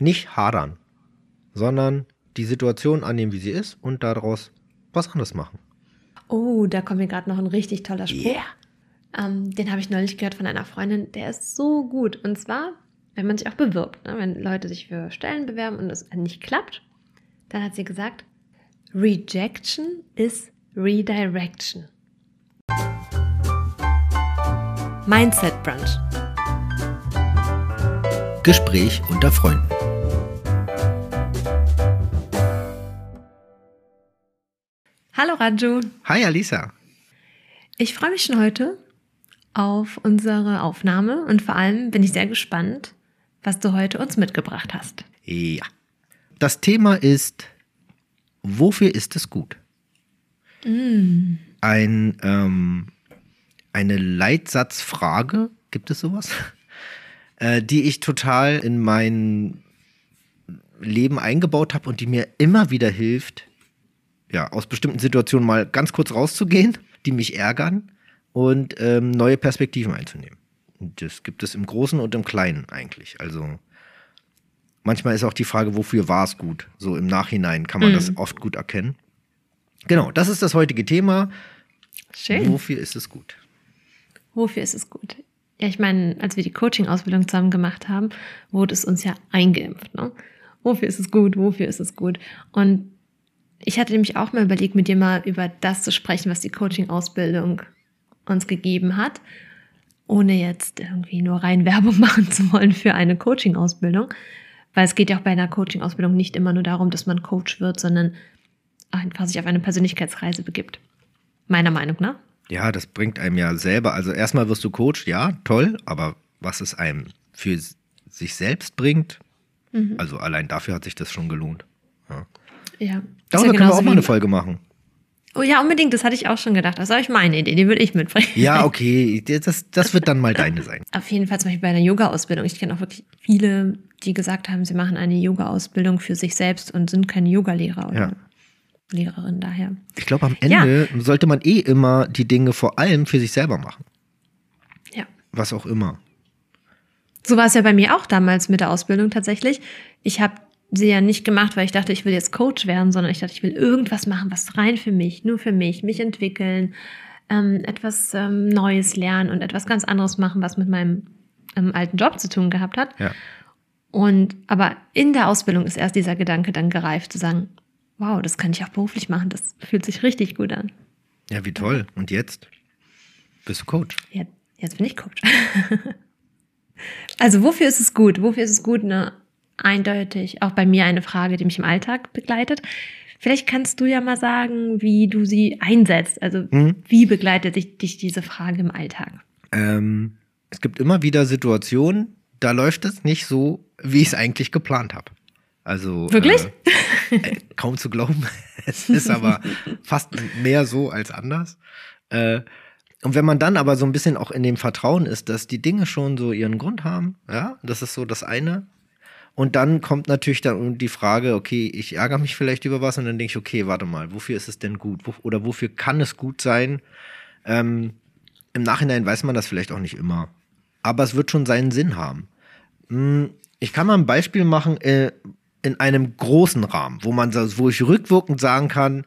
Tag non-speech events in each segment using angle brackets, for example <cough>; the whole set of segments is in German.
nicht hadern, sondern die Situation annehmen, wie sie ist und daraus was anderes machen. Oh, da kommt mir gerade noch ein richtig toller Spruch. Yeah. Ähm, den habe ich neulich gehört von einer Freundin, der ist so gut. Und zwar, wenn man sich auch bewirbt, ne? wenn Leute sich für Stellen bewerben und es nicht klappt, dann hat sie gesagt, Rejection is Redirection. Mindset Brunch. Gespräch unter Freunden. Hallo Raju. Hi Alisa. Ich freue mich schon heute auf unsere Aufnahme und vor allem bin ich sehr gespannt, was du heute uns mitgebracht hast. Ja. Das Thema ist, wofür ist es gut? Ein, ähm, eine Leitsatzfrage, gibt es sowas? <laughs> Äh, die ich total in mein Leben eingebaut habe und die mir immer wieder hilft, ja, aus bestimmten Situationen mal ganz kurz rauszugehen, die mich ärgern und ähm, neue Perspektiven einzunehmen. Und das gibt es im Großen und im Kleinen eigentlich. Also manchmal ist auch die Frage, wofür war es gut? So im Nachhinein kann man Mhm. das oft gut erkennen. Genau, das ist das heutige Thema. Schön. Wofür ist es gut? Wofür ist es gut? Ja, ich meine, als wir die Coaching-Ausbildung zusammen gemacht haben, wurde es uns ja eingeimpft. Ne? Wofür ist es gut? Wofür ist es gut? Und ich hatte nämlich auch mal überlegt, mit dir mal über das zu sprechen, was die Coaching-Ausbildung uns gegeben hat, ohne jetzt irgendwie nur rein <laughs> Werbung machen zu wollen für eine Coaching-Ausbildung. Weil es geht ja auch bei einer Coaching-Ausbildung nicht immer nur darum, dass man Coach wird, sondern einfach sich auf eine Persönlichkeitsreise begibt. Meiner Meinung nach. Ja, das bringt einem ja selber. Also erstmal wirst du Coach, ja, toll, aber was es einem für sich selbst bringt, Mhm. also allein dafür hat sich das schon gelohnt. Ja. Ja. Darüber ja können wir auch mal eine Folge machen. Oh ja, unbedingt, das hatte ich auch schon gedacht. Das ist euch meine Idee, die würde ich mitbringen. Ja, okay, das, das wird dann mal deine sein. Auf jeden Fall zum Beispiel bei einer Yoga-Ausbildung. Ich kenne auch wirklich viele, die gesagt haben, sie machen eine Yoga-Ausbildung für sich selbst und sind keine Yogalehrer oder Ja. Lehrerin daher. Ich glaube, am Ende sollte man eh immer die Dinge vor allem für sich selber machen. Ja. Was auch immer. So war es ja bei mir auch damals mit der Ausbildung tatsächlich. Ich habe sie ja nicht gemacht, weil ich dachte, ich will jetzt Coach werden, sondern ich dachte, ich will irgendwas machen, was rein für mich, nur für mich, mich entwickeln, ähm, etwas ähm, Neues lernen und etwas ganz anderes machen, was mit meinem ähm, alten Job zu tun gehabt hat. Ja. Und aber in der Ausbildung ist erst dieser Gedanke dann gereift, zu sagen, wow, das kann ich auch beruflich machen, das fühlt sich richtig gut an. Ja, wie toll. Und jetzt bist du Coach. Jetzt, jetzt bin ich Coach. <laughs> also wofür ist es gut? Wofür ist es gut? Ne? Eindeutig auch bei mir eine Frage, die mich im Alltag begleitet. Vielleicht kannst du ja mal sagen, wie du sie einsetzt. Also Mhm. wie begleitet dich, dich diese Frage im Alltag? Ähm, es gibt immer wieder Situationen, da läuft es nicht so, wie ich es eigentlich geplant habe. Also Wirklich? Äh, äh, kaum zu glauben. <laughs> es ist aber fast mehr so als anders. Äh, und wenn man dann aber so ein bisschen auch in dem Vertrauen ist, dass die Dinge schon so ihren Grund haben, ja, das ist so das eine. Und dann kommt natürlich dann die Frage, okay, ich ärgere mich vielleicht über was und dann denke ich, okay, warte mal, wofür ist es denn gut? Oder wofür kann es gut sein? Ähm, Im Nachhinein weiß man das vielleicht auch nicht immer. Aber es wird schon seinen Sinn haben. Hm, Ich kann mal ein Beispiel machen äh, in einem großen Rahmen, wo man, wo ich rückwirkend sagen kann,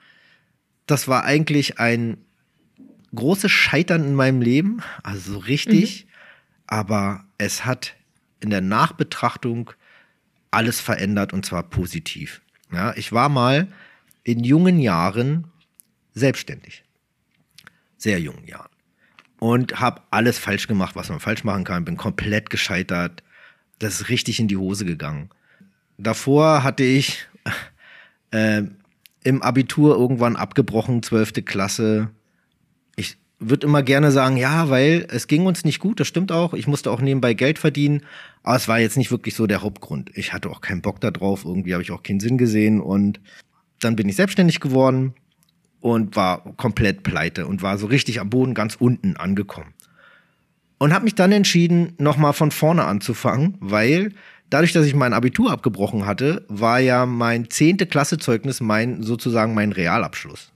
das war eigentlich ein großes Scheitern in meinem Leben, also so richtig, aber es hat in der Nachbetrachtung alles verändert und zwar positiv. Ja, ich war mal in jungen Jahren selbstständig. Sehr jungen Jahren. Und habe alles falsch gemacht, was man falsch machen kann. Bin komplett gescheitert. Das ist richtig in die Hose gegangen. Davor hatte ich äh, im Abitur irgendwann abgebrochen, 12. Klasse. Ich würde immer gerne sagen, ja, weil es ging uns nicht gut, das stimmt auch. Ich musste auch nebenbei Geld verdienen, aber es war jetzt nicht wirklich so der Hauptgrund. Ich hatte auch keinen Bock darauf, irgendwie habe ich auch keinen Sinn gesehen und dann bin ich selbstständig geworden und war komplett pleite und war so richtig am Boden ganz unten angekommen. Und habe mich dann entschieden, nochmal von vorne anzufangen, weil dadurch, dass ich mein Abitur abgebrochen hatte, war ja mein zehnte Klassezeugnis mein sozusagen mein Realabschluss.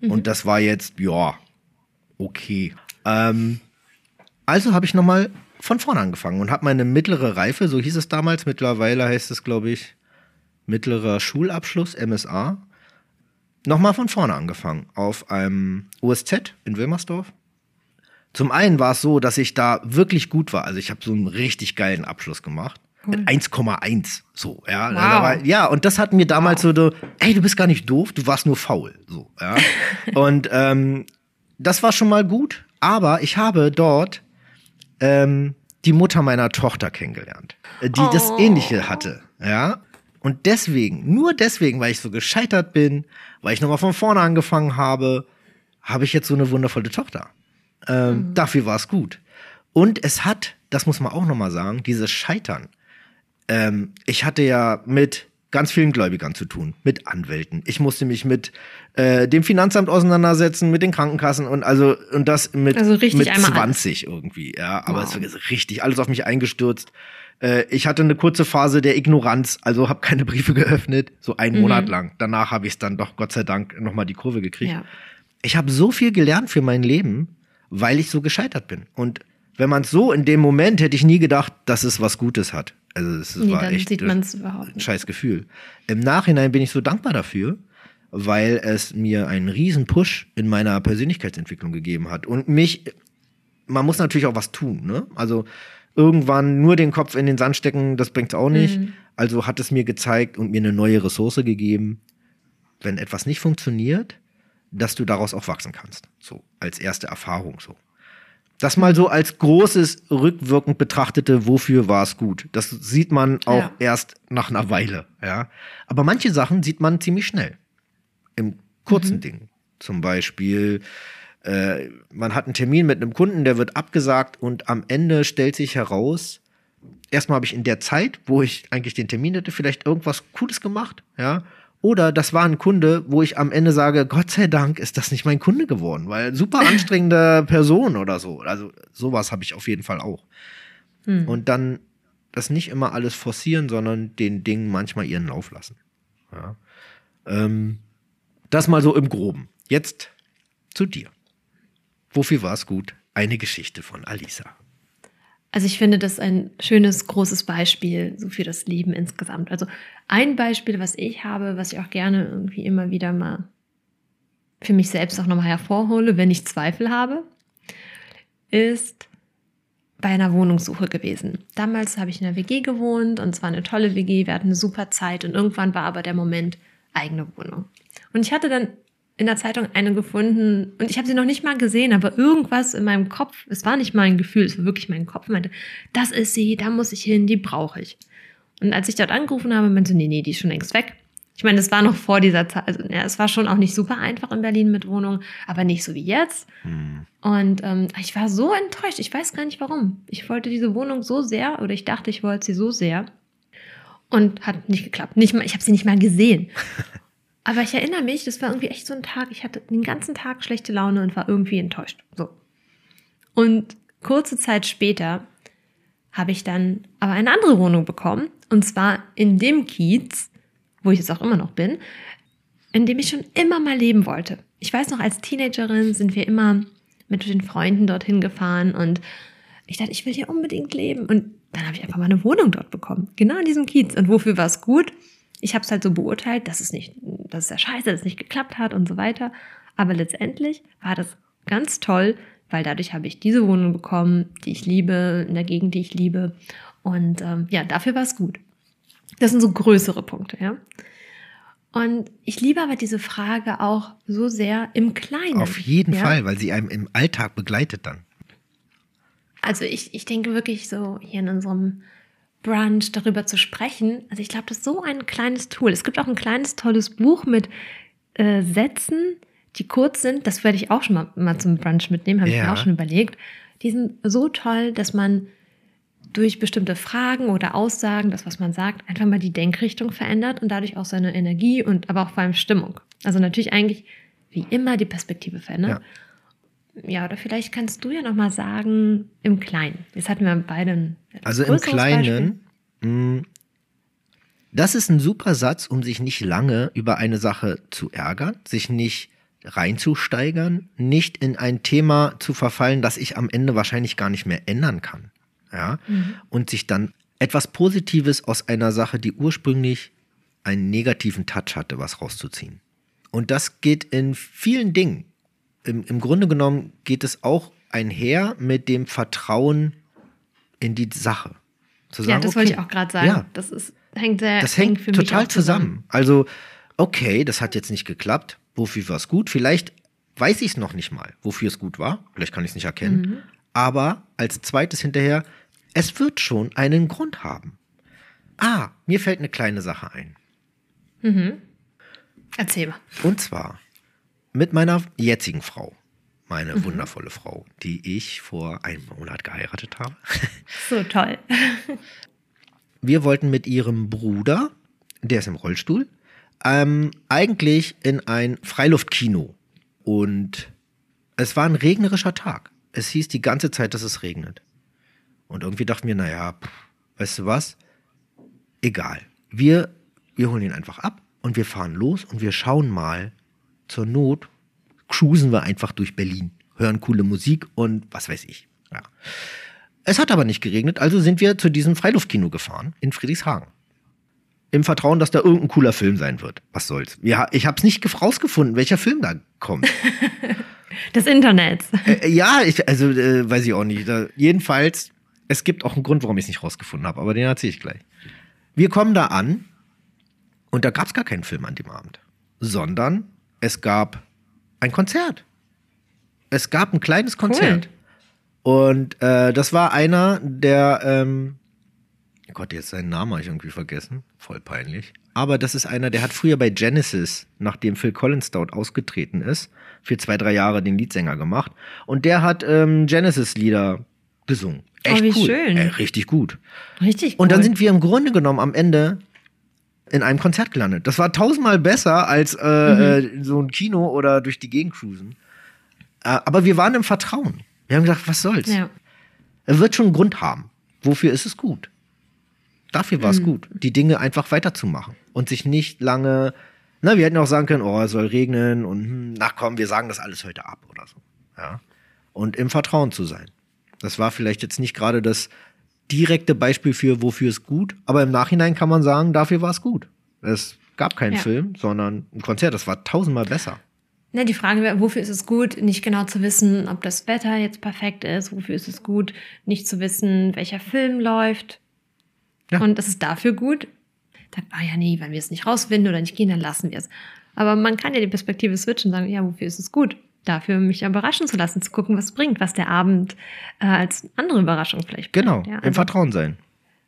Und das war jetzt, ja, okay. Ähm, also habe ich nochmal von vorne angefangen und habe meine mittlere Reife, so hieß es damals, mittlerweile heißt es, glaube ich, mittlerer Schulabschluss, MSA, nochmal von vorne angefangen auf einem OSZ in Wilmersdorf. Zum einen war es so, dass ich da wirklich gut war. Also ich habe so einen richtig geilen Abschluss gemacht. Mit 1,1 so, ja. Wow. War, ja, und das hat mir damals wow. so, ey, du bist gar nicht doof, du warst nur faul. So, ja. <laughs> und ähm, das war schon mal gut, aber ich habe dort ähm, die Mutter meiner Tochter kennengelernt, äh, die oh. das Ähnliche hatte, ja. Und deswegen, nur deswegen, weil ich so gescheitert bin, weil ich nochmal von vorne angefangen habe, habe ich jetzt so eine wundervolle Tochter. Ähm, mhm. Dafür war es gut. Und es hat, das muss man auch nochmal sagen, dieses Scheitern. Ähm, ich hatte ja mit ganz vielen Gläubigern zu tun, mit Anwälten. Ich musste mich mit äh, dem Finanzamt auseinandersetzen, mit den Krankenkassen und also und das mit, also mit 20 alles. irgendwie. Ja, aber wow. es ist richtig alles auf mich eingestürzt. Äh, ich hatte eine kurze Phase der Ignoranz, also habe keine Briefe <laughs> geöffnet, so einen mhm. Monat lang. Danach habe ich es dann doch Gott sei Dank nochmal die Kurve gekriegt. Ja. Ich habe so viel gelernt für mein Leben, weil ich so gescheitert bin. Und wenn man es so in dem Moment hätte ich nie gedacht, dass es was Gutes hat. Also es nee, war echt ein scheiß Gefühl. Im Nachhinein bin ich so dankbar dafür, weil es mir einen riesen Push in meiner Persönlichkeitsentwicklung gegeben hat und mich man muss natürlich auch was tun, ne? Also irgendwann nur den Kopf in den Sand stecken, das bringt's auch nicht. Mhm. Also hat es mir gezeigt und mir eine neue Ressource gegeben, wenn etwas nicht funktioniert, dass du daraus auch wachsen kannst. So, als erste Erfahrung so. Das mal so als großes, rückwirkend betrachtete, wofür war es gut. Das sieht man auch ja. erst nach einer Weile, ja. Aber manche Sachen sieht man ziemlich schnell. Im kurzen mhm. Ding. Zum Beispiel, äh, man hat einen Termin mit einem Kunden, der wird abgesagt und am Ende stellt sich heraus, erstmal habe ich in der Zeit, wo ich eigentlich den Termin hatte, vielleicht irgendwas Cooles gemacht, ja. Oder das war ein Kunde, wo ich am Ende sage, Gott sei Dank ist das nicht mein Kunde geworden, weil super <laughs> anstrengende Person oder so. Also sowas habe ich auf jeden Fall auch. Hm. Und dann das nicht immer alles forcieren, sondern den Dingen manchmal ihren Lauf lassen. Ja. Ähm, das mal so im Groben. Jetzt zu dir. Wofür war es gut? Eine Geschichte von Alisa. Also ich finde das ein schönes, großes Beispiel so für das Leben insgesamt. Also ein Beispiel, was ich habe, was ich auch gerne irgendwie immer wieder mal für mich selbst auch nochmal hervorhole, wenn ich Zweifel habe, ist bei einer Wohnungssuche gewesen. Damals habe ich in einer WG gewohnt und es war eine tolle WG, wir hatten eine super Zeit und irgendwann war aber der Moment eigene Wohnung. Und ich hatte dann in der Zeitung eine gefunden und ich habe sie noch nicht mal gesehen, aber irgendwas in meinem Kopf, es war nicht mein Gefühl, es war wirklich mein Kopf, meinte, das ist sie, da muss ich hin, die brauche ich. Und als ich dort angerufen habe, meinte, nee, nee, die ist schon längst weg. Ich meine, das war noch vor dieser Zeit, also ja, es war schon auch nicht super einfach in Berlin mit Wohnungen, aber nicht so wie jetzt. Hm. Und ähm, ich war so enttäuscht, ich weiß gar nicht warum. Ich wollte diese Wohnung so sehr oder ich dachte, ich wollte sie so sehr und hat nicht geklappt. Nicht mal, ich habe sie nicht mal gesehen. <laughs> Aber ich erinnere mich, das war irgendwie echt so ein Tag, ich hatte den ganzen Tag schlechte Laune und war irgendwie enttäuscht. So. Und kurze Zeit später habe ich dann aber eine andere Wohnung bekommen. Und zwar in dem Kiez, wo ich jetzt auch immer noch bin, in dem ich schon immer mal leben wollte. Ich weiß noch, als Teenagerin sind wir immer mit den Freunden dorthin gefahren und ich dachte, ich will hier unbedingt leben. Und dann habe ich einfach mal eine Wohnung dort bekommen. Genau in diesem Kiez. Und wofür war es gut? Ich habe es halt so beurteilt, dass es nicht, dass es ja scheiße, dass es nicht geklappt hat und so weiter. Aber letztendlich war das ganz toll, weil dadurch habe ich diese Wohnung bekommen, die ich liebe, in der Gegend, die ich liebe. Und ähm, ja, dafür war es gut. Das sind so größere Punkte, ja. Und ich liebe aber diese Frage auch so sehr im Kleinen. Auf jeden ja? Fall, weil sie einem im Alltag begleitet dann. Also ich, ich denke wirklich so hier in unserem Brunch darüber zu sprechen. Also ich glaube, das ist so ein kleines Tool. Es gibt auch ein kleines tolles Buch mit äh, Sätzen, die kurz sind. Das werde ich auch schon mal, mal zum Brunch mitnehmen, habe ja. ich mir auch schon überlegt. Die sind so toll, dass man durch bestimmte Fragen oder Aussagen, das, was man sagt, einfach mal die Denkrichtung verändert und dadurch auch seine Energie und aber auch vor allem Stimmung. Also natürlich eigentlich wie immer die Perspektive verändert. Ja, ja oder vielleicht kannst du ja noch mal sagen im Kleinen. Jetzt hatten wir beide ein also im Kleinen, mh, mm, das ist ein super Satz, um sich nicht lange über eine Sache zu ärgern, sich nicht reinzusteigern, nicht in ein Thema zu verfallen, das ich am Ende wahrscheinlich gar nicht mehr ändern kann. ja, und sich dann etwas Positives aus einer Sache, die ursprünglich einen negativen Touch hatte, was rauszuziehen. Und das geht in vielen Dingen. Im, Im Grunde genommen geht es auch einher mit dem Vertrauen in die Sache. Sagen, ja, das okay, wollte ich auch gerade sagen. Ja, das ist, hängt sehr Das hängt für total zusammen. zusammen. Also, okay, das hat jetzt nicht geklappt. Wofür war es gut? Vielleicht weiß ich es noch nicht mal, wofür es gut war. Vielleicht kann ich es nicht erkennen. Mhm. Aber als zweites hinterher, es wird schon einen Grund haben. Ah, mir fällt eine kleine Sache ein. Mhm. Erzähl mal. Und zwar mit meiner jetzigen Frau. Meine mhm. wundervolle Frau, die ich vor einem Monat geheiratet habe. <laughs> So toll. Wir wollten mit ihrem Bruder, der ist im Rollstuhl, ähm, eigentlich in ein Freiluftkino. Und es war ein regnerischer Tag. Es hieß die ganze Zeit, dass es regnet. Und irgendwie dachten wir, naja, pff, weißt du was? Egal. Wir, wir holen ihn einfach ab und wir fahren los und wir schauen mal. Zur Not cruisen wir einfach durch Berlin, hören coole Musik und was weiß ich. Ja. Es hat aber nicht geregnet, also sind wir zu diesem Freiluftkino gefahren in Friedrichshagen. Im Vertrauen, dass da irgendein cooler Film sein wird. Was soll's. Ja, ich habe es nicht rausgefunden, welcher Film da kommt. <laughs> Des Internets. Äh, ja, ich, also äh, weiß ich auch nicht. Da, jedenfalls, es gibt auch einen Grund, warum ich es nicht rausgefunden habe, aber den erzähle ich gleich. Wir kommen da an und da gab es gar keinen Film an dem Abend, sondern es gab ein Konzert. Es gab ein kleines Konzert. Cool. Und äh, das war einer der, ähm, Gott, jetzt seinen Namen habe ich irgendwie vergessen. Voll peinlich. Aber das ist einer, der hat früher bei Genesis, nachdem Phil Collins dort ausgetreten ist, für zwei, drei Jahre den Leadsänger gemacht. Und der hat ähm, Genesis-Lieder gesungen. Echt oh, wie cool. schön. Äh, richtig gut. Richtig cool. Und dann sind wir im Grunde genommen am Ende in einem Konzert gelandet. Das war tausendmal besser als äh, mhm. äh, so ein Kino oder durch die Gegend cruisen. Äh, aber wir waren im Vertrauen. Wir haben gedacht, was soll's? Ja. Er wird schon einen Grund haben. Wofür ist es gut? Dafür war es mhm. gut, die Dinge einfach weiterzumachen und sich nicht lange. Na, wir hätten auch sagen können, oh, es soll regnen und hm, na komm, wir sagen das alles heute ab oder so. Ja. Und im Vertrauen zu sein. Das war vielleicht jetzt nicht gerade das direkte Beispiel für, wofür es gut, aber im Nachhinein kann man sagen, dafür war es gut. Es gab keinen ja. Film, sondern ein Konzert, das war tausendmal besser. Ne, die Frage wäre, wofür ist es gut, nicht genau zu wissen, ob das Wetter jetzt perfekt ist, wofür ist es gut, nicht zu wissen, welcher Film läuft. Ja. Und das ist dafür gut. Sagt, ah ja, nee, wenn wir es nicht rausfinden oder nicht gehen, dann lassen wir es. Aber man kann ja die Perspektive switchen und sagen, ja, wofür ist es gut? Dafür, mich überraschen zu lassen, zu gucken, was bringt, was der Abend äh, als andere Überraschung vielleicht bringt. Genau, ja, also, im Vertrauen sein.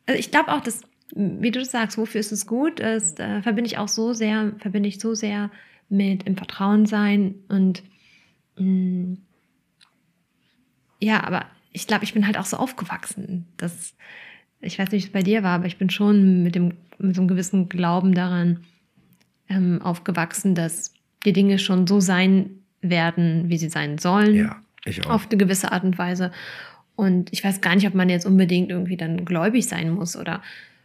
Also ich glaube auch, dass, wie du sagst, wofür ist es gut, ist, äh, verbinde ich auch so sehr, verbinde ich so sehr mit im Vertrauen sein und mh, mm, ja, aber ich glaube, ich bin halt auch so aufgewachsen, dass ich weiß nicht, wie es bei dir war, aber ich bin schon mit dem mit so einem gewissen Glauben daran ähm, aufgewachsen, dass die Dinge schon so sein werden, wie sie sein sollen. Ja, ich auch. Auf eine gewisse Art und Weise. Und ich weiß gar nicht, ob man jetzt unbedingt irgendwie dann gläubig sein muss oder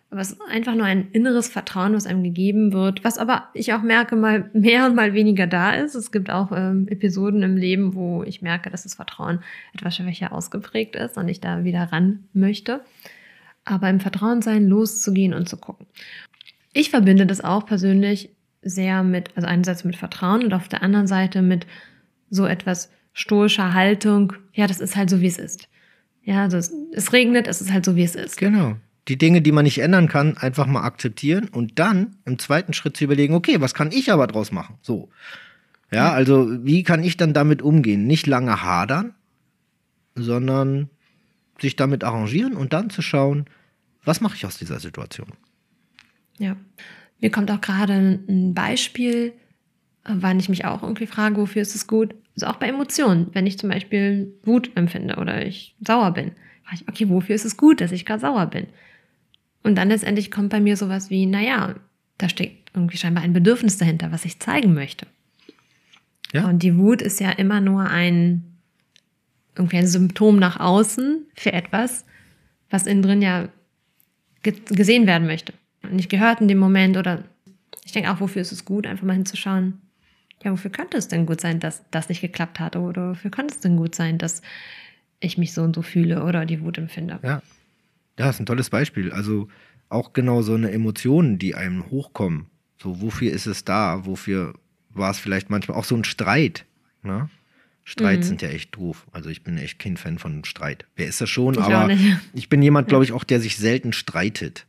was einfach nur ein inneres Vertrauen, was einem gegeben wird, was aber ich auch merke, mal mehr und mal weniger da ist. Es gibt auch ähm, Episoden im Leben, wo ich merke, dass das Vertrauen etwas schwächer ausgeprägt ist und ich da wieder ran möchte. Aber im Vertrauen sein, loszugehen und zu gucken. Ich verbinde das auch persönlich sehr mit, also einerseits mit Vertrauen und auf der anderen Seite mit so etwas stoischer Haltung. Ja, das ist halt so, wie es ist. Ja, also es, es regnet, es ist halt so, wie es ist. Genau. Die Dinge, die man nicht ändern kann, einfach mal akzeptieren und dann im zweiten Schritt zu überlegen, okay, was kann ich aber draus machen? So. Ja, also wie kann ich dann damit umgehen? Nicht lange hadern, sondern sich damit arrangieren und dann zu schauen, was mache ich aus dieser Situation? Ja. Mir kommt auch gerade ein Beispiel, wann ich mich auch irgendwie frage, wofür ist es gut? Also auch bei Emotionen. Wenn ich zum Beispiel Wut empfinde oder ich sauer bin, frage ich, okay, wofür ist es gut, dass ich gerade sauer bin? Und dann letztendlich kommt bei mir sowas wie, naja, da steckt irgendwie scheinbar ein Bedürfnis dahinter, was ich zeigen möchte. Ja. Und die Wut ist ja immer nur ein, irgendwie ein Symptom nach außen für etwas, was innen drin ja gesehen werden möchte nicht gehört in dem Moment oder ich denke auch, wofür ist es gut, einfach mal hinzuschauen, ja, wofür könnte es denn gut sein, dass das nicht geklappt hat oder wofür könnte es denn gut sein, dass ich mich so und so fühle oder die Wut empfinde. Ja, Ja, ist ein tolles Beispiel. Also auch genau so eine Emotionen, die einem hochkommen. So, wofür ist es da? Wofür war es vielleicht manchmal auch so ein Streit? Ne? Streit Mhm. sind ja echt doof. Also ich bin echt kein Fan von Streit. Wer ist das schon? Ich aber ich bin jemand, <laughs> glaube ich, auch, der sich selten streitet.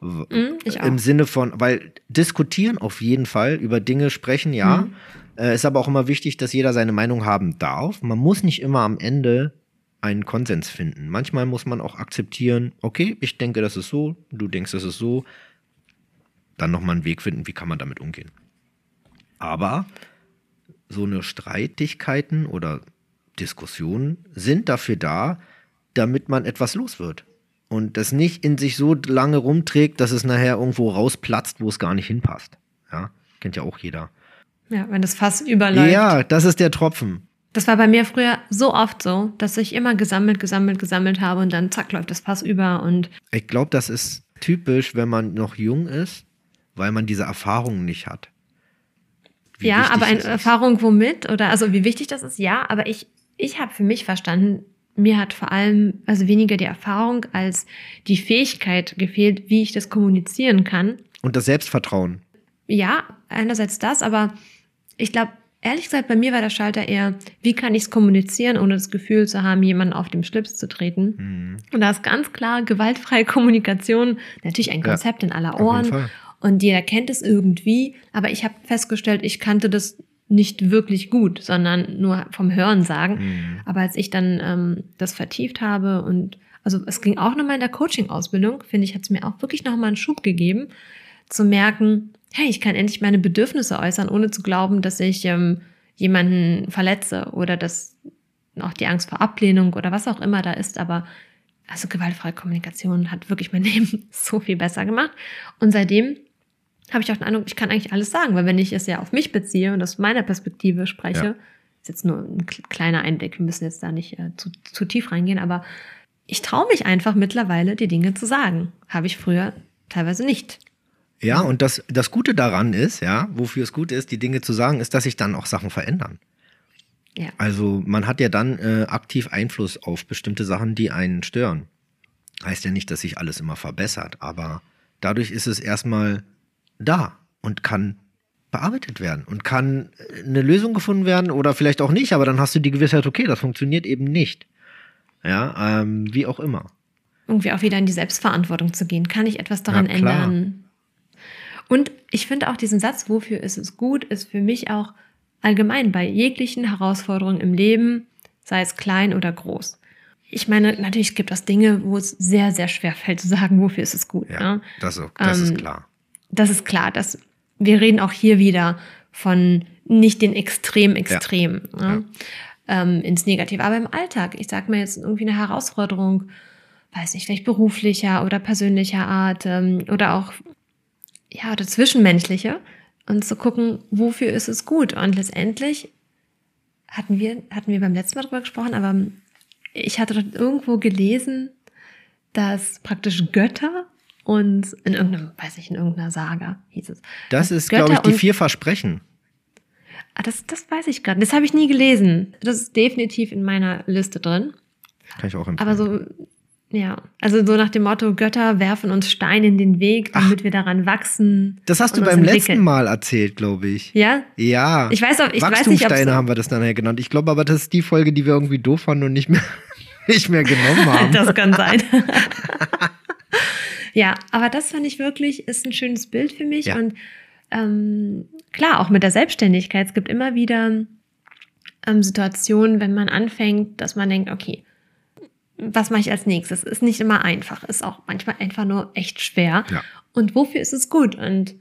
Mhm. Im Sinne von, weil diskutieren auf jeden Fall, über Dinge sprechen, ja. Mhm. Äh, ist aber auch immer wichtig, dass jeder seine Meinung haben darf. Man muss nicht immer am Ende einen Konsens finden. Manchmal muss man auch akzeptieren, okay, ich denke, das ist so, du denkst, das ist so. Dann nochmal einen Weg finden, wie kann man damit umgehen. Aber so eine Streitigkeiten oder Diskussionen sind dafür da, damit man etwas los wird. Und das nicht in sich so lange rumträgt, dass es nachher irgendwo rausplatzt, wo es gar nicht hinpasst. Ja, kennt ja auch jeder. Ja, wenn das Fass überläuft. Ja, das ist der Tropfen. Das war bei mir früher so oft so, dass ich immer gesammelt, gesammelt, gesammelt habe und dann zack läuft das Fass über und Ich glaube, das ist typisch, wenn man noch jung ist, weil man diese Erfahrungen nicht hat. Wie ja, aber eine. Erfahrung womit oder also wie wichtig das ist, ja, aber ich ich habe für mich verstanden, mir hat vor allem also weniger die Erfahrung als die Fähigkeit gefehlt, wie ich das kommunizieren kann. Und das Selbstvertrauen. Ja, einerseits das, aber ich glaube, ehrlich gesagt, bei mir war der Schalter eher, wie kann ich es kommunizieren, ohne das Gefühl zu haben, jemanden auf dem Schlips zu treten. Mhm. Und da ist ganz klar gewaltfreie <laughs> Kommunikation natürlich ein Ja, Konzept in aller Ohren. Und jeder kennt es irgendwie, aber ich habe festgestellt, ich kannte das nicht wirklich gut, sondern nur vom Hören sagen. Mhm. Aber als ich dann ähm, das vertieft habe und also es ging auch nochmal in der Coaching-Ausbildung, finde ich, hat es mir auch wirklich nochmal einen Schub gegeben, zu merken, hey, ich kann endlich meine Bedürfnisse äußern, ohne zu glauben, dass ich ähm, jemanden verletze oder dass auch die Angst vor Ablehnung oder was auch immer da ist. Aber also gewaltfreie Kommunikation hat wirklich mein <laughs> Leben so viel besser gemacht. Und seitdem habe ich auch den Eindruck, ich kann eigentlich alles sagen, weil wenn ich es ja auf mich beziehe und aus meiner Perspektive spreche, Ja. ist jetzt nur ein kle- kleiner Einblick, wir müssen jetzt da nicht äh, zu, zu tief reingehen, aber ich traue mich einfach mittlerweile, die Dinge zu sagen. Habe ich früher teilweise nicht. Ja, und das, das Gute daran ist, ja, wofür es gut ist, die Dinge zu sagen, ist, dass sich dann auch Sachen verändern. Ja. Also man hat ja dann äh, aktiv Einfluss auf bestimmte Sachen, die einen stören. Heißt ja nicht, dass sich alles immer verbessert, aber dadurch ist es erstmal da und kann bearbeitet werden und kann äh, eine Lösung gefunden werden oder vielleicht auch nicht, aber dann hast du die Gewissheit, okay, das funktioniert eben nicht. Ja, ähm, wie auch immer. irgendwie auch wieder in die Selbstverantwortung zu gehen. Kann ich etwas daran ändern? Und ich finde auch diesen Satz, wofür ist es gut, ist für mich auch allgemein bei jeglichen Herausforderungen im Leben, sei es klein oder groß. Ich meine, natürlich gibt es Dinge, wo es sehr, sehr schwer fällt zu sagen, wofür ist es gut. Ja, ne? das, ist- das ist Ähm, klar. Das ist klar, dass wir reden auch hier wieder von nicht den extrem extrem ne? ähm, ins Negative, aber im Alltag. Ich sag mal jetzt irgendwie eine Herausforderung, weiß nicht, vielleicht beruflicher oder persönlicher Art ähm, oder auch ja oder zwischenmenschliche und zu gucken, wofür ist es gut und letztendlich hatten wir hatten wir beim letzten Mal drüber gesprochen, aber ich hatte dort irgendwo gelesen, dass praktisch Götter und in irgendeinem, weiß ich, in irgendeiner Saga hieß es. Das ist, glaube ich, die vier Versprechen. Ah, das, das weiß ich gerade. Das habe ich nie gelesen. Das ist definitiv in meiner Liste drin. Kann ich auch empfehlen. Aber so, ja. Also so nach dem Motto, Götter werfen uns Steine in den Weg, damit wir daran wachsen. das hast du beim letzten. Mal erzählt, glaube ich. Ja? Ja. Ich weiß, auch, ich weiß nicht, Wachstumssteine haben wir das dann ja genannt. Ich glaube aber, das ist die Folge, die wir irgendwie doof fanden und nicht mehr, <laughs> nicht mehr genommen <laughs> haben. Das kann sein. <laughs> ja, aber das fand ich wirklich, ist ein schönes Bild für mich. Ja. Und ähm, klar, auch mit der Selbstständigkeit. Es gibt immer wieder ähm, Situationen, wenn man anfängt, dass man denkt, okay, was mache ich als nächstes? Ist nicht immer einfach, ist auch manchmal einfach nur echt schwer. Ja. Und wofür ist es gut? Und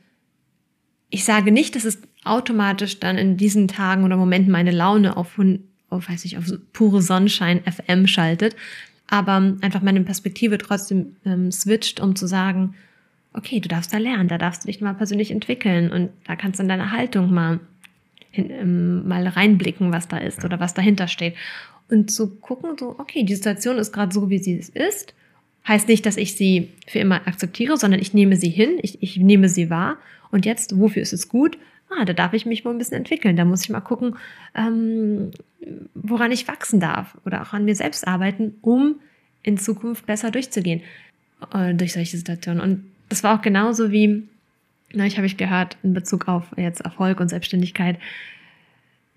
ich sage nicht, dass es automatisch dann in diesen Tagen oder Momenten meine Laune auf, auf weiß ich, auf pure Sonnenschein FM schaltet, aber einfach meine Perspektive trotzdem ähm, switcht, um zu sagen, okay, du darfst da lernen, da darfst du dich mal persönlich entwickeln und da kannst du in deine Haltung mal, hin, ähm, mal reinblicken, was da ist oder was dahinter steht. Und zu gucken, so, okay, die Situation ist gerade so, wie sie es ist. Heißt nicht, dass ich sie für immer akzeptiere, sondern ich nehme sie hin, ich, ich nehme sie wahr. Und jetzt, wofür ist es gut? Ah, da darf ich mich wohl ein bisschen entwickeln. Da muss ich mal gucken, ähm, woran ich wachsen darf oder auch an mir selbst arbeiten, um in Zukunft besser durchzugehen. äh, durch solche Situationen. Und das war auch genauso wie, na, ich habe ich gehört, in Bezug auf jetzt Erfolg und Selbstständigkeit.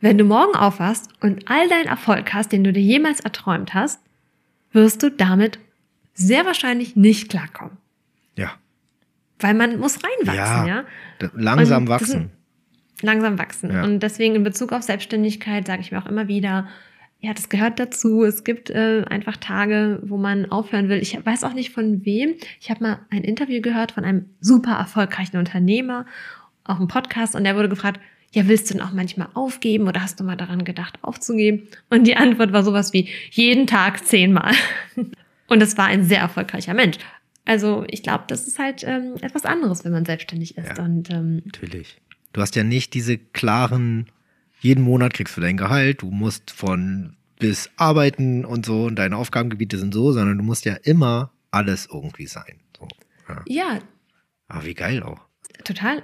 Wenn du morgen aufwachst und all deinen Erfolg hast, den du dir jemals erträumt hast, wirst du damit sehr wahrscheinlich nicht klarkommen. Ja. Weil man muss reinwachsen, ja. ja? Langsam Und wachsen. Langsam wachsen. Ja. Und deswegen in Bezug auf Selbstständigkeit sage ich mir auch immer wieder, ja, das gehört dazu. Es gibt äh, einfach Tage, wo man aufhören will. Ich weiß auch nicht von wem. Ich habe mal ein Interview gehört von einem super erfolgreichen Unternehmer, auch ein Podcast, und der wurde gefragt, ja, willst du denn auch manchmal aufgeben oder hast du mal daran gedacht, aufzugeben? Und die Antwort war sowas wie, jeden Tag zehnmal. <laughs> Und es war ein sehr erfolgreicher Mensch. Also ich glaube, das ist halt ähm, etwas anderes, wenn man selbstständig ist. Ja. Und ähm, Natürlich. Du hast ja nicht diese klaren, jeden Monat kriegst du dein Gehalt, du musst von bis arbeiten und so und deine Aufgabengebiete sind so, sondern du musst ja immer alles irgendwie sein. So, ja. ja, Aber wie geil auch. total.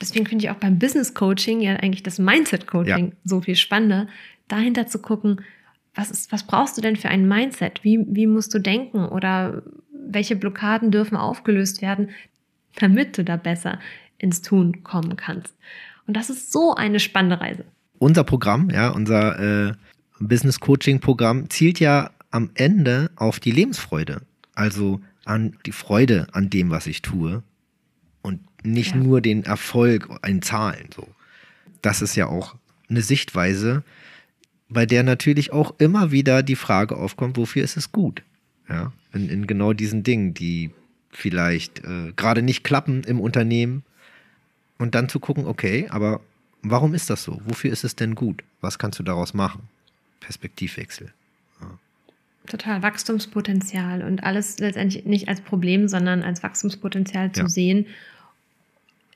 Deswegen finde ich auch beim Business Coaching ja eigentlich das Mindset Coaching so viel spannender, dahinter zu gucken, was ist, was brauchst du denn für ein Mindset? Wie, wie musst du denken oder welche Blockaden dürfen aufgelöst werden, damit du da besser ins Tun kommen kannst? Und das ist so eine spannende Reise. Unser Programm, ja, unser äh, Business Coaching Programm zielt ja am Ende auf die Lebensfreude. Also an die Freude an dem, was ich tue und nicht Ja. nur den Erfolg in Zahlen. So. Das ist ja auch eine Sichtweise, bei der natürlich auch immer wieder die Frage aufkommt, wofür ist es gut? Ja, in, in genau diesen Dingen, die vielleicht äh, gerade nicht klappen im Unternehmen. Und dann zu gucken, okay, aber warum ist das so? Wofür ist es denn gut? Was kannst du daraus machen? Perspektivwechsel. Total Wachstumspotenzial und alles letztendlich nicht als Problem, sondern als Wachstumspotenzial zu Ja. sehen.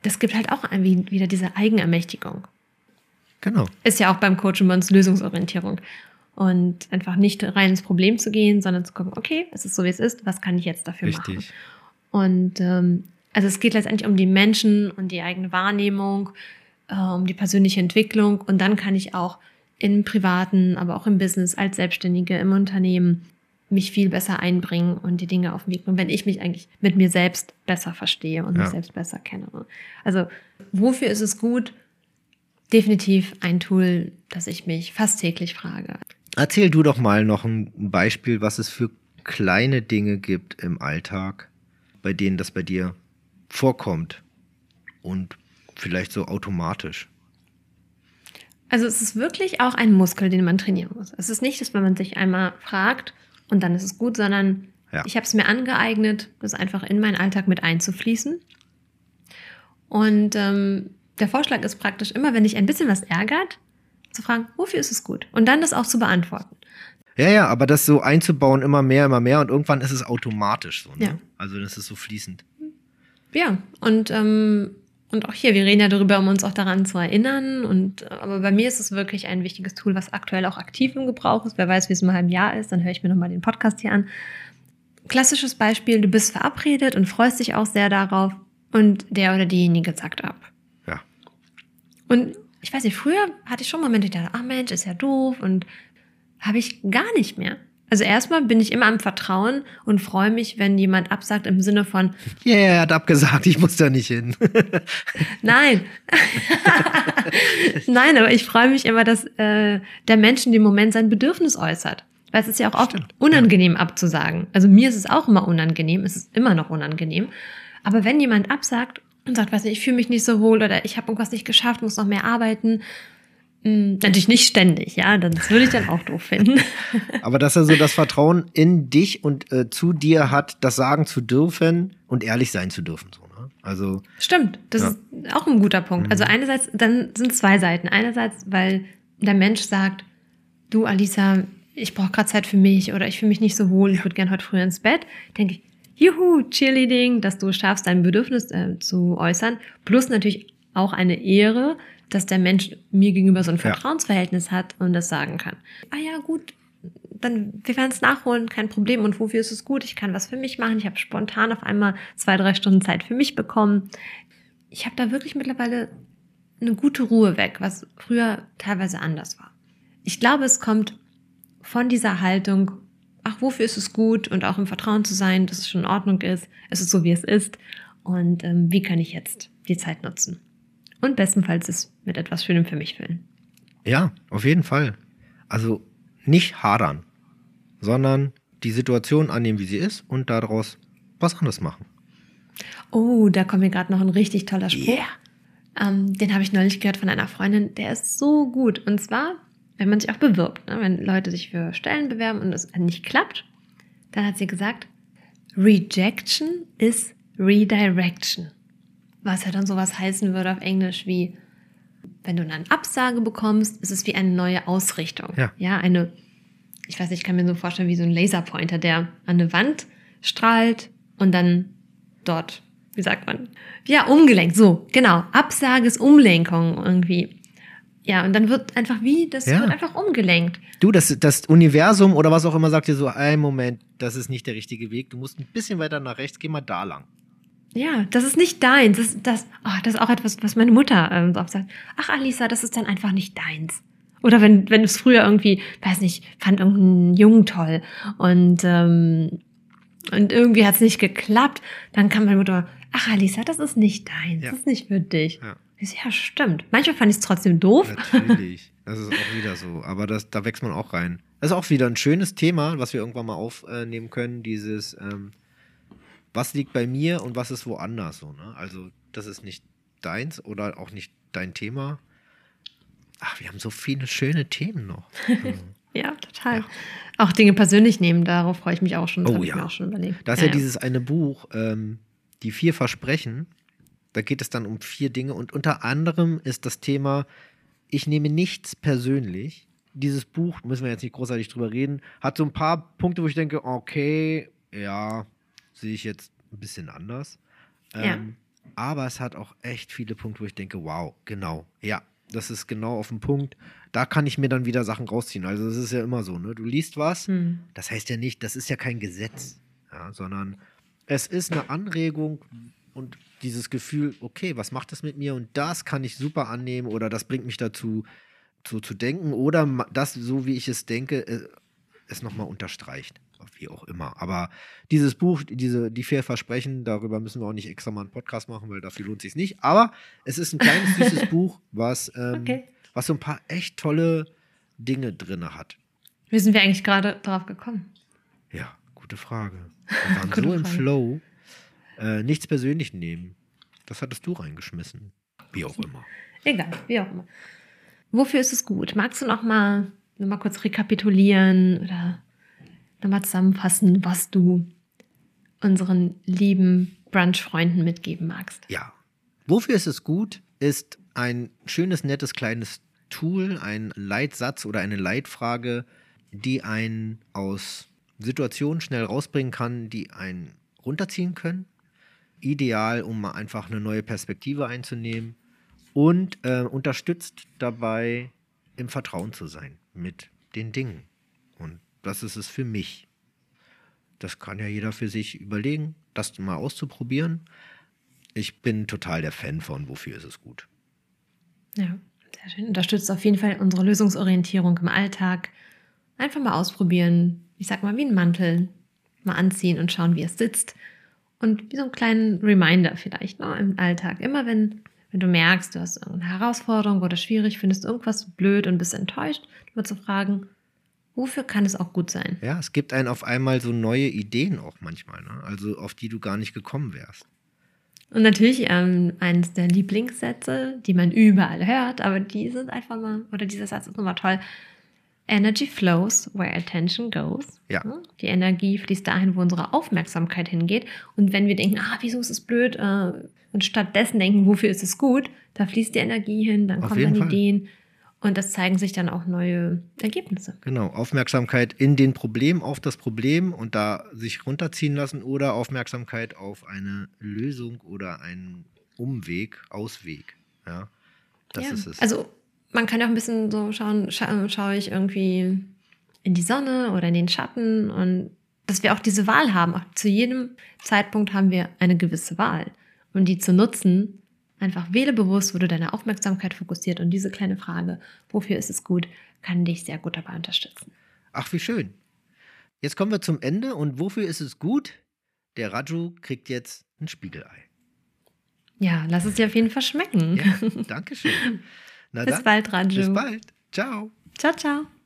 Das gibt halt auch wieder diese Eigenermächtigung. Genau. Ist ja auch beim Coach bei uns Lösungsorientierung. Und einfach nicht rein ins Problem zu gehen, sondern zu gucken, okay, es ist so, wie es ist, was kann ich jetzt dafür machen? Richtig. Und ähm, also es geht letztendlich um die Menschen und die eigene Wahrnehmung, äh, um die persönliche Entwicklung. Und dann kann ich auch im Privaten, aber auch im Business, als Selbstständige, im Unternehmen mich viel besser einbringen und die Dinge auf den Weg bringen, wenn ich mich eigentlich mit mir selbst besser verstehe und Ja. mich selbst besser kenne. Also wofür ist es gut? Definitiv ein Tool, das ich mich fast täglich frage. Erzähl du doch mal noch ein Beispiel, was es für kleine Dinge gibt im Alltag, bei denen das bei dir vorkommt und vielleicht so automatisch. Also es ist wirklich auch ein Muskel, den man trainieren muss. Es ist nicht, dass wenn man sich einmal fragt und dann ist es gut, sondern Ja. ich habe es mir angeeignet, das einfach in meinen Alltag mit einzufließen. Und ähm, der Vorschlag ist praktisch immer, wenn dich ein bisschen was ärgert, zu fragen, wofür ist es gut? Und dann das auch zu beantworten. Ja, ja, aber das so einzubauen, immer mehr, immer mehr und irgendwann ist es automatisch so. Ne? Ja. Also das ist so fließend. Ja, und, ähm, und auch hier, wir reden ja darüber, um uns auch daran zu erinnern. Und, äh, aber bei mir ist es wirklich ein wichtiges Tool, was aktuell auch aktiv im Gebrauch ist. Wer weiß, wie es in einem halben Jahr ist, dann höre ich mir nochmal den Podcast hier an. Klassisches Beispiel, du bist verabredet und freust dich auch sehr darauf und der oder diejenige sagt ab. Ja. Und ich weiß nicht, früher hatte ich schon Momente, ich dachte, ach Mensch, ist ja doof und habe ich gar nicht mehr. Also erstmal bin ich immer am Vertrauen und freue mich, wenn jemand absagt im Sinne von, Ja, yeah, er hat abgesagt, ich muss da nicht hin. <laughs> Nein. <laughs> Nein, aber ich freue mich immer, dass äh, der Mensch in dem Moment sein Bedürfnis äußert. Weil es ist ja auch oft Stimmt, unangenehm abzusagen. Also mir ist es auch immer unangenehm, es ist immer noch unangenehm. Aber wenn jemand absagt und sagt, weiß nicht, ich fühle mich nicht so wohl oder ich habe irgendwas nicht geschafft, muss noch mehr arbeiten, natürlich nicht ständig, ja, das würde ich dann auch doof finden. <laughs> Aber dass er so das Vertrauen in dich und äh, zu dir hat, das sagen zu dürfen und ehrlich sein zu dürfen. So, ne? Also, Stimmt, das Ja. ist auch ein guter Punkt. Mhm. Also einerseits, dann sind zwei Seiten. Einerseits, weil der Mensch sagt, du Alisa, ich brauche gerade Zeit für mich oder ich fühle mich nicht so wohl, ich würde gern heute früher ins Bett, denke ich, juhu, Cheerleading, dass du schaffst, dein Bedürfnis äh, zu äußern. Plus natürlich auch eine Ehre, dass der Mensch mir gegenüber so ein Ja. Vertrauensverhältnis hat und das sagen kann. Ah ja, gut, dann wir werden es nachholen, kein Problem. Und wofür ist es gut? Ich kann was für mich machen. Ich habe spontan auf einmal zwei, drei Stunden Zeit für mich bekommen. Ich habe da wirklich mittlerweile eine gute Ruhe weg, was früher teilweise anders war. Ich glaube, es kommt von dieser Haltung, ach, wofür ist es gut und auch im Vertrauen zu sein, dass es schon in Ordnung ist, es ist so, wie es ist und ähm, wie kann ich jetzt die Zeit nutzen. Und bestenfalls es mit etwas Schönem für mich füllen. Ja, auf jeden Fall. Also nicht hadern, sondern die Situation annehmen, wie sie ist und daraus was anderes machen. Oh, da kommt mir gerade noch ein richtig toller Spruch. Yeah. Ähm, den habe ich neulich gehört von einer Freundin, der ist so gut. Und zwar, wenn man sich auch bewirbt, ne? wenn Leute sich für Stellen bewerben und es nicht klappt, dann hat sie gesagt, Rejection is Redirection. Was ja dann sowas heißen würde auf Englisch wie, wenn du eine Absage bekommst, ist es wie eine neue Ausrichtung. Ja. ja, eine, ich weiß nicht, ich kann mir so vorstellen, wie so ein Laserpointer, der an eine Wand strahlt und dann dort, wie sagt man? Ja, umgelenkt, so, genau. Absage ist Umlenkung irgendwie. Ja, und dann wird einfach wie, das Ja. wird einfach umgelenkt. Du, das, das Universum oder was auch immer sagt dir so, ein Moment, das ist nicht der richtige Weg. Du musst ein bisschen weiter nach rechts, geh mal da lang. Ja, das ist nicht deins. Das, das, oh, das ist auch etwas, was meine Mutter ähm, so oft sagt. Ach, Alisa, das ist dann einfach nicht deins. Oder wenn, wenn es früher irgendwie, weiß nicht, fand irgendeinen Jungen toll und, ähm, und irgendwie hat es nicht geklappt, dann kam meine Mutter, ach, Alisa, das ist nicht deins. Ja. Das ist nicht für dich. Ja. Ja, stimmt. Manchmal fand ich es trotzdem doof. Natürlich. <laughs> Das ist auch wieder so. Aber das, da wächst man auch rein. Das ist auch wieder ein schönes Thema, was wir irgendwann mal aufnehmen können. Dieses, ähm, was liegt bei mir und was ist woanders so. Ne? Also, das ist nicht deins oder auch nicht dein Thema. Ach, wir haben so viele schöne Themen noch. <laughs> Ja, total. Auch Dinge persönlich nehmen, darauf freue ich mich auch schon. Das Oh ja. auch schon überlegt. Da ist ja, dieses eine Buch, ähm, die vier Versprechen. Da geht es dann um vier Dinge und unter anderem ist das Thema, ich nehme nichts persönlich. Dieses Buch, müssen wir jetzt nicht großartig drüber reden, hat so ein paar Punkte, wo ich denke, okay, ja, sehe ich jetzt ein bisschen anders. Ja. Ähm, aber es hat auch echt viele Punkte, wo ich denke, wow, genau, ja, das ist genau auf den Punkt. Da kann ich mir dann wieder Sachen rausziehen. Also das ist ja immer so, ne? Du liest was, Hm. das heißt ja nicht, das ist ja kein Gesetz, ja, sondern es ist eine Anregung und dieses Gefühl, okay, was macht das mit mir? Und das kann ich super annehmen oder das bringt mich dazu, so zu denken oder das, so wie ich es denke, äh, es nochmal unterstreicht. Wie auch immer. Aber dieses Buch, diese, die vier Versprechen, darüber müssen wir auch nicht extra mal einen Podcast machen, weil dafür lohnt es sich nicht. Aber es ist ein kleines, süßes <laughs> Buch, was, ähm, Okay. was so ein paar echt tolle Dinge drin hat. Wie sind wir eigentlich gerade drauf gekommen? Ja, gute Frage. <laughs> Wir waren so im Frage. Flow. Äh, nichts persönlich nehmen. Das hattest du reingeschmissen. Wie auch immer. Egal, wie auch immer. Wofür ist es gut? Magst du noch mal, noch mal kurz rekapitulieren oder noch mal zusammenfassen, was du unseren lieben Brunch-Freunden mitgeben magst? Ja. Wofür ist es gut? Ist ein schönes, nettes, kleines Tool, ein Leitsatz oder eine Leitfrage, die einen aus Situationen schnell rausbringen kann, die einen runterziehen können. Ideal, um einfach eine neue Perspektive einzunehmen und äh, unterstützt dabei, im Vertrauen zu sein mit den Dingen. Und das ist es für mich. Das kann ja jeder für sich überlegen, das mal auszuprobieren. Ich bin total der Fan von, wofür ist es gut. Ja, sehr schön. Unterstützt auf jeden Fall unsere Lösungsorientierung im Alltag. Einfach mal ausprobieren. Ich sag mal, wie ein Mantel. Mal anziehen und schauen, wie es sitzt. Und wie so einen kleinen Reminder vielleicht ne, im Alltag. Immer wenn, wenn du merkst, du hast irgendeine Herausforderung oder schwierig, findest irgendwas blöd und bist enttäuscht, nur zu fragen, wofür kann es auch gut sein? Ja, es gibt einen auf einmal so neue Ideen auch manchmal, ne? also auf die du gar nicht gekommen wärst. Und natürlich ähm, eines der Lieblingssätze, die man überall hört, aber die sind einfach mal, oder dieser Satz ist nochmal toll. Energy flows where attention goes. Ja. Die Energie fließt dahin, wo unsere Aufmerksamkeit hingeht. Und wenn wir denken, ah, wieso ist es blöd, äh, und stattdessen denken, wofür ist es gut, da fließt die Energie hin, dann Auf kommen dann Fall. Ideen und das zeigen sich dann auch neue Ergebnisse. Genau, Aufmerksamkeit in den Problem, auf das Problem und da sich runterziehen lassen oder Aufmerksamkeit auf eine Lösung oder einen Umweg, Ausweg. Ja, das Ja. ist es. Also man kann auch ein bisschen so schauen, scha schaue ich irgendwie in die Sonne oder in den Schatten und dass wir auch diese Wahl haben. Auch zu jedem Zeitpunkt haben wir eine gewisse Wahl. Und die zu nutzen, einfach wähle bewusst, wo du deine Aufmerksamkeit fokussiert und diese kleine Frage, wofür ist es gut, kann dich sehr gut dabei unterstützen. Ach, wie schön. Jetzt kommen wir zum Ende und wofür ist es gut? Der Raju kriegt jetzt ein Spiegelei. Ja, lass es dir auf jeden Fall schmecken. Ja, Dankeschön. <laughs> Bis dann, bald, Raju. Bis bald. Ciao. Ciao, ciao.